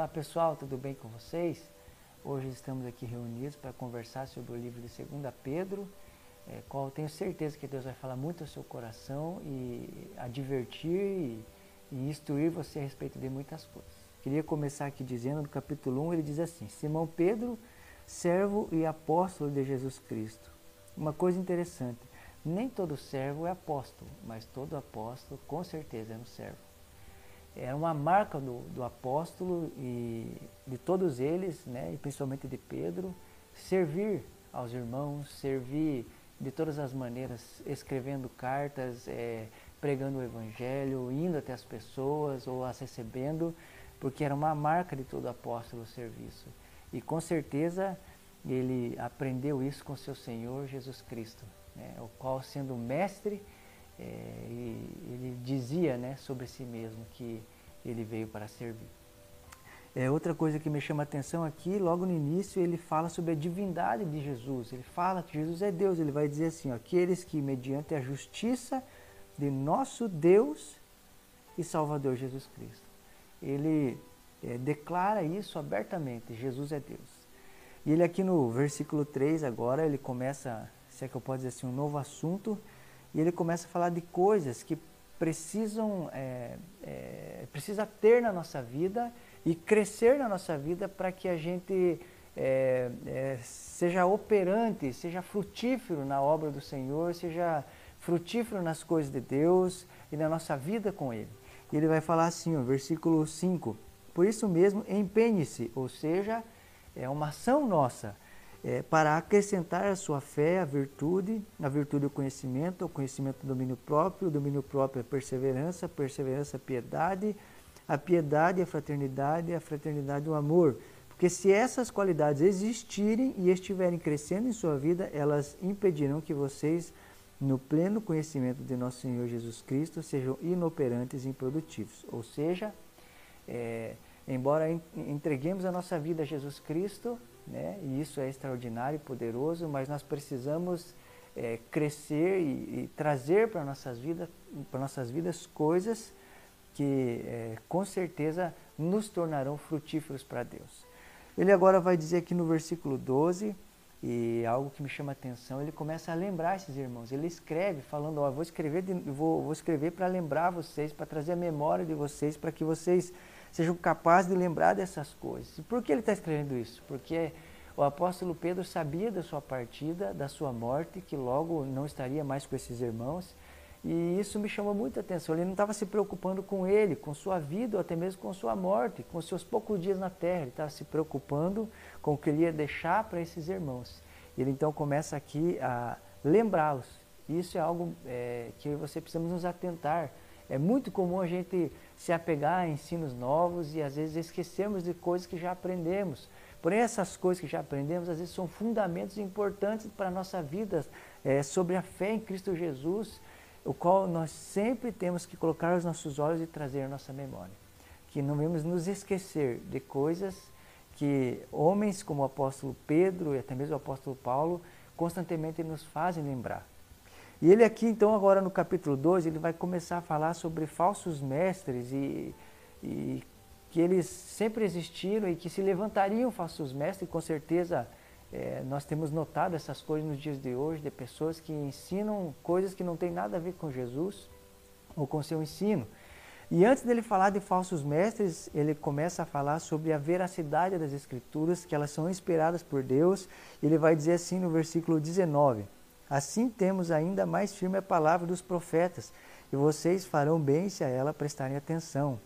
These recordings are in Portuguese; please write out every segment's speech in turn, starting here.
Olá pessoal, tudo bem com vocês? Hoje estamos aqui reunidos para conversar sobre o livro de 2 Pedro, é, qual tenho certeza que Deus vai falar muito ao seu coração e advertir e, e instruir você a respeito de muitas coisas. Queria começar aqui dizendo, no capítulo 1, ele diz assim: Simão Pedro, servo e apóstolo de Jesus Cristo. Uma coisa interessante, nem todo servo é apóstolo, mas todo apóstolo com certeza é um servo era uma marca do, do apóstolo e de todos eles, né, e principalmente de Pedro, servir aos irmãos, servir de todas as maneiras, escrevendo cartas, é, pregando o evangelho, indo até as pessoas ou as recebendo, porque era uma marca de todo apóstolo o serviço. E com certeza ele aprendeu isso com seu Senhor Jesus Cristo, né, o qual sendo mestre é, ele dizia né, sobre si mesmo que ele veio para servir. É, outra coisa que me chama a atenção aqui, logo no início, ele fala sobre a divindade de Jesus. Ele fala que Jesus é Deus. Ele vai dizer assim: ó, aqueles que, mediante a justiça de nosso Deus e Salvador Jesus Cristo. Ele é, declara isso abertamente: Jesus é Deus. E ele, aqui no versículo 3, agora, ele começa, se é que eu posso dizer assim, um novo assunto e ele começa a falar de coisas que precisam é, é, precisa ter na nossa vida e crescer na nossa vida para que a gente é, é, seja operante, seja frutífero na obra do Senhor, seja frutífero nas coisas de Deus e na nossa vida com Ele. E ele vai falar assim, ó, versículo 5: Por isso mesmo, empenhe-se, ou seja, é uma ação nossa é, para acrescentar a sua fé a virtude, a virtude o conhecimento, o conhecimento o domínio próprio, o domínio próprio a perseverança, a perseverança a piedade, a piedade a fraternidade, a fraternidade o amor. Porque se essas qualidades existirem e estiverem crescendo em sua vida, elas impedirão que vocês, no pleno conhecimento de nosso Senhor Jesus Cristo, sejam inoperantes e improdutivos. Ou seja, é, embora entreguemos a nossa vida a Jesus Cristo, né? e isso é extraordinário e poderoso, mas nós precisamos é, crescer e, e trazer para nossas vidas, para nossas vidas coisas que é, com certeza nos tornarão frutíferos para Deus. Ele agora vai dizer aqui no versículo 12, e algo que me chama a atenção, ele começa a lembrar esses irmãos. Ele escreve falando, ó, vou escrever, vou, vou escrever para lembrar vocês, para trazer a memória de vocês, para que vocês sejam capazes de lembrar dessas coisas. E por que ele está escrevendo isso? Porque o apóstolo Pedro sabia da sua partida, da sua morte, que logo não estaria mais com esses irmãos. E isso me chamou muita atenção. Ele não estava se preocupando com ele, com sua vida, ou até mesmo com sua morte, com seus poucos dias na terra. Ele estava se preocupando com o que ele ia deixar para esses irmãos. Ele então começa aqui a lembrá-los. Isso é algo é, que você precisamos nos atentar. É muito comum a gente se apegar a ensinos novos e às vezes esquecermos de coisas que já aprendemos. Porém, essas coisas que já aprendemos, às vezes são fundamentos importantes para a nossa vida é, sobre a fé em Cristo Jesus, o qual nós sempre temos que colocar os nossos olhos e trazer a nossa memória. Que não vamos nos esquecer de coisas que homens como o apóstolo Pedro e até mesmo o apóstolo Paulo constantemente nos fazem lembrar. E ele aqui, então, agora no capítulo 2, ele vai começar a falar sobre falsos mestres e, e que eles sempre existiram e que se levantariam falsos mestres, e com certeza é, nós temos notado essas coisas nos dias de hoje, de pessoas que ensinam coisas que não têm nada a ver com Jesus ou com seu ensino. E antes dele falar de falsos mestres, ele começa a falar sobre a veracidade das Escrituras, que elas são inspiradas por Deus. Ele vai dizer assim no versículo 19: Assim temos ainda mais firme a palavra dos profetas, e vocês farão bem se a ela prestarem atenção.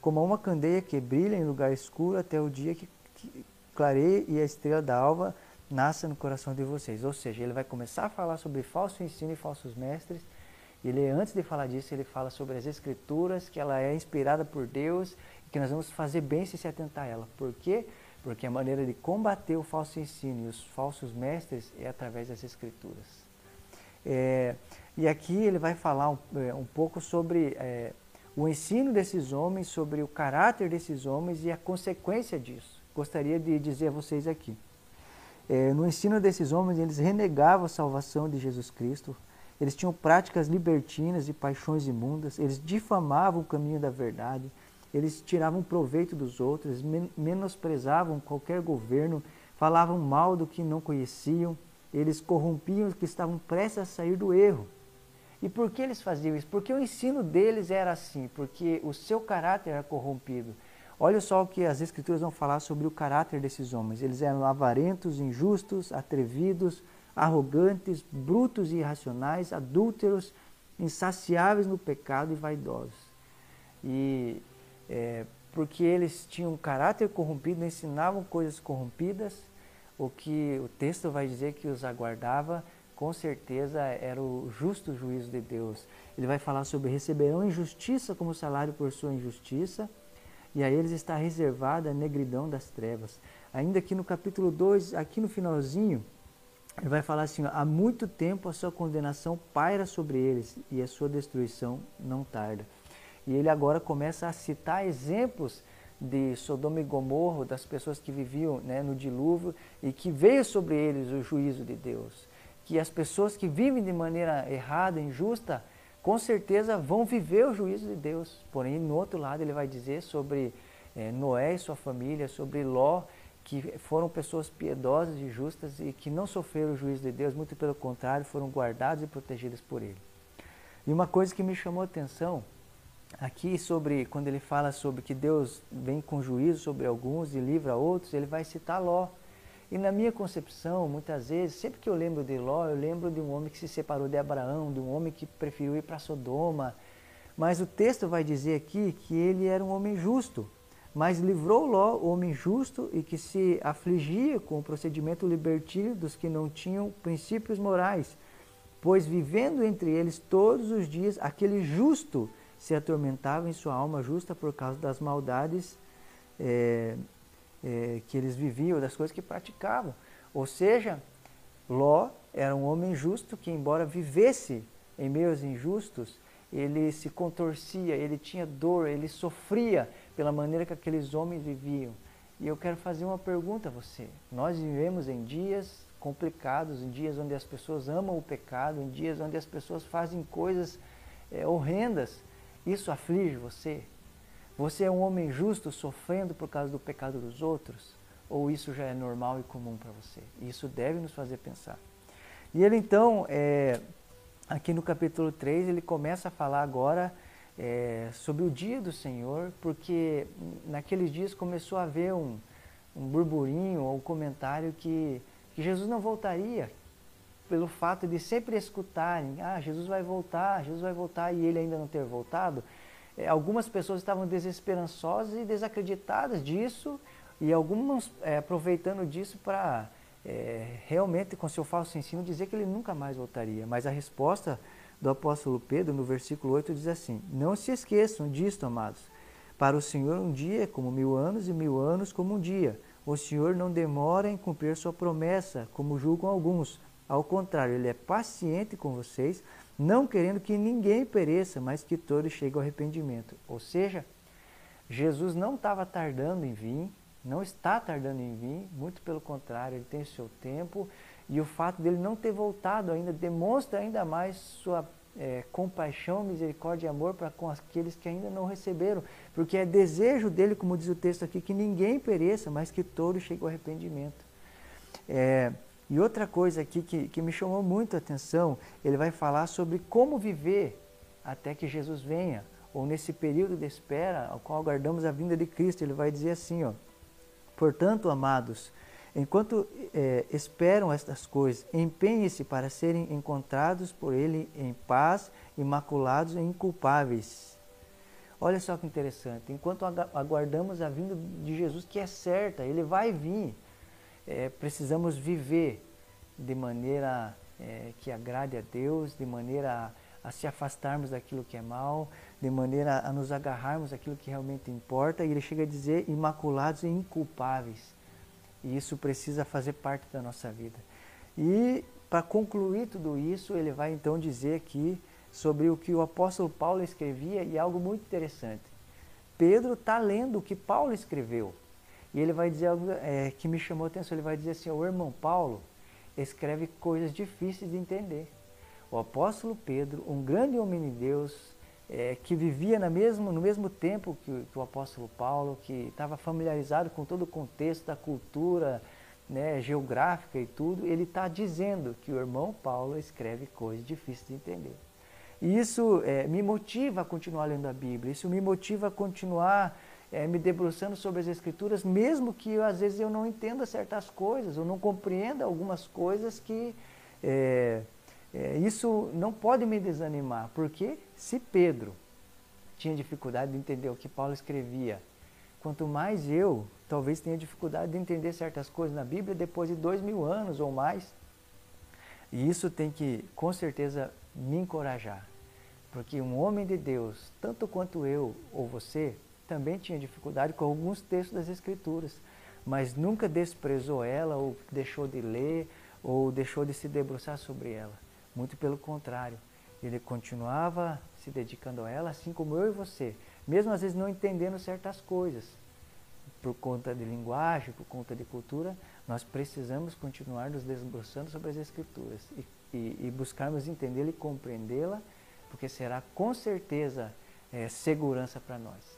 Como uma candeia que brilha em lugar escuro até o dia que, que clareie e a estrela da alva nasça no coração de vocês. Ou seja, ele vai começar a falar sobre falso ensino e falsos mestres. Ele, antes de falar disso, ele fala sobre as escrituras, que ela é inspirada por Deus e que nós vamos fazer bem se se atentar a ela. Por quê? Porque a maneira de combater o falso ensino e os falsos mestres é através das escrituras. É, e aqui ele vai falar um, é, um pouco sobre é, o ensino desses homens, sobre o caráter desses homens e a consequência disso. Gostaria de dizer a vocês aqui. É, no ensino desses homens, eles renegavam a salvação de Jesus Cristo, eles tinham práticas libertinas e paixões imundas, eles difamavam o caminho da verdade, eles tiravam proveito dos outros, menosprezavam qualquer governo, falavam mal do que não conheciam, eles corrompiam os que estavam prestes a sair do erro. E por que eles faziam isso? Porque o ensino deles era assim, porque o seu caráter era corrompido. Olha só o que as Escrituras vão falar sobre o caráter desses homens. Eles eram avarentos, injustos, atrevidos, arrogantes, brutos e irracionais, adúlteros, insaciáveis no pecado e vaidosos. E é, porque eles tinham um caráter corrompido, ensinavam coisas corrompidas, o que o texto vai dizer que os aguardava, com certeza era o justo juízo de Deus. Ele vai falar sobre receberão injustiça como salário por sua injustiça, e a eles está reservada a negridão das trevas. Ainda que no capítulo 2, aqui no finalzinho, ele vai falar assim: há muito tempo a sua condenação paira sobre eles e a sua destruição não tarda. E ele agora começa a citar exemplos de Sodoma e Gomorra, das pessoas que viviam né, no dilúvio e que veio sobre eles o juízo de Deus. Que as pessoas que vivem de maneira errada, injusta, com certeza vão viver o juízo de Deus. Porém, no outro lado, ele vai dizer sobre é, Noé e sua família, sobre Ló que foram pessoas piedosas e justas e que não sofreram o juízo de Deus, muito pelo contrário, foram guardados e protegidos por Ele. E uma coisa que me chamou a atenção aqui sobre quando ele fala sobre que Deus vem com juízo sobre alguns e livra outros, ele vai citar Ló. E na minha concepção, muitas vezes, sempre que eu lembro de Ló, eu lembro de um homem que se separou de Abraão, de um homem que preferiu ir para Sodoma. Mas o texto vai dizer aqui que ele era um homem justo. Mas livrou Ló, o homem justo e que se afligia com o procedimento libertino dos que não tinham princípios morais, pois vivendo entre eles todos os dias, aquele justo se atormentava em sua alma justa por causa das maldades é, é, que eles viviam, das coisas que praticavam. Ou seja, Ló era um homem justo que, embora vivesse em meios injustos, ele se contorcia, ele tinha dor, ele sofria pela maneira que aqueles homens viviam. E eu quero fazer uma pergunta a você. Nós vivemos em dias complicados, em dias onde as pessoas amam o pecado, em dias onde as pessoas fazem coisas é, horrendas. Isso aflige você? Você é um homem justo sofrendo por causa do pecado dos outros? Ou isso já é normal e comum para você? Isso deve nos fazer pensar. E ele então, é, aqui no capítulo 3, ele começa a falar agora é, sobre o dia do Senhor, porque naqueles dias começou a haver um, um burburinho ou um comentário que, que Jesus não voltaria, pelo fato de sempre escutarem, ah, Jesus vai voltar, Jesus vai voltar e ele ainda não ter voltado. É, algumas pessoas estavam desesperançosas e desacreditadas disso e algumas é, aproveitando disso para é, realmente com seu falso ensino dizer que ele nunca mais voltaria. Mas a resposta do apóstolo Pedro, no versículo 8, diz assim: Não se esqueçam disto, amados. Para o Senhor, um dia é como mil anos, e mil anos como um dia. O Senhor não demora em cumprir sua promessa, como julgam alguns. Ao contrário, Ele é paciente com vocês, não querendo que ninguém pereça, mas que todos cheguem ao arrependimento. Ou seja, Jesus não estava tardando em vir, não está tardando em vir, muito pelo contrário, Ele tem o seu tempo e o fato dele não ter voltado ainda demonstra ainda mais sua é, compaixão, misericórdia e amor para com aqueles que ainda não receberam. Porque é desejo dele, como diz o texto aqui, que ninguém pereça, mas que todos cheguem ao arrependimento. É, e outra coisa aqui que, que me chamou muito a atenção, ele vai falar sobre como viver até que Jesus venha, ou nesse período de espera ao qual aguardamos a vinda de Cristo. Ele vai dizer assim, ó, portanto, amados, Enquanto é, esperam estas coisas, empenhem-se para serem encontrados por Ele em paz, imaculados e inculpáveis. Olha só que interessante. Enquanto aguardamos a vinda de Jesus, que é certa, Ele vai vir, é, precisamos viver de maneira é, que agrade a Deus, de maneira a, a se afastarmos daquilo que é mal, de maneira a nos agarrarmos daquilo que realmente importa. E Ele chega a dizer imaculados e inculpáveis. E isso precisa fazer parte da nossa vida. E para concluir tudo isso, ele vai então dizer aqui sobre o que o apóstolo Paulo escrevia e algo muito interessante. Pedro está lendo o que Paulo escreveu. E ele vai dizer algo é, que me chamou a atenção. Ele vai dizer assim: o irmão Paulo escreve coisas difíceis de entender. O apóstolo Pedro, um grande homem de Deus, é, que vivia na mesmo, no mesmo tempo que, que o apóstolo Paulo, que estava familiarizado com todo o contexto da cultura né, geográfica e tudo, ele está dizendo que o irmão Paulo escreve coisas difíceis de entender. E isso é, me motiva a continuar lendo a Bíblia, isso me motiva a continuar é, me debruçando sobre as Escrituras, mesmo que às vezes eu não entenda certas coisas, ou não compreenda algumas coisas que é, é, isso não pode me desanimar, porque se Pedro tinha dificuldade de entender o que Paulo escrevia, quanto mais eu talvez tenha dificuldade de entender certas coisas na Bíblia depois de dois mil anos ou mais. E isso tem que, com certeza, me encorajar. Porque um homem de Deus, tanto quanto eu ou você, também tinha dificuldade com alguns textos das Escrituras, mas nunca desprezou ela ou deixou de ler ou deixou de se debruçar sobre ela. Muito pelo contrário, ele continuava se dedicando a ela, assim como eu e você, mesmo às vezes não entendendo certas coisas. Por conta de linguagem, por conta de cultura, nós precisamos continuar nos debruçando sobre as Escrituras e, e, e buscarmos entendê-la e compreendê-la, porque será com certeza é, segurança para nós.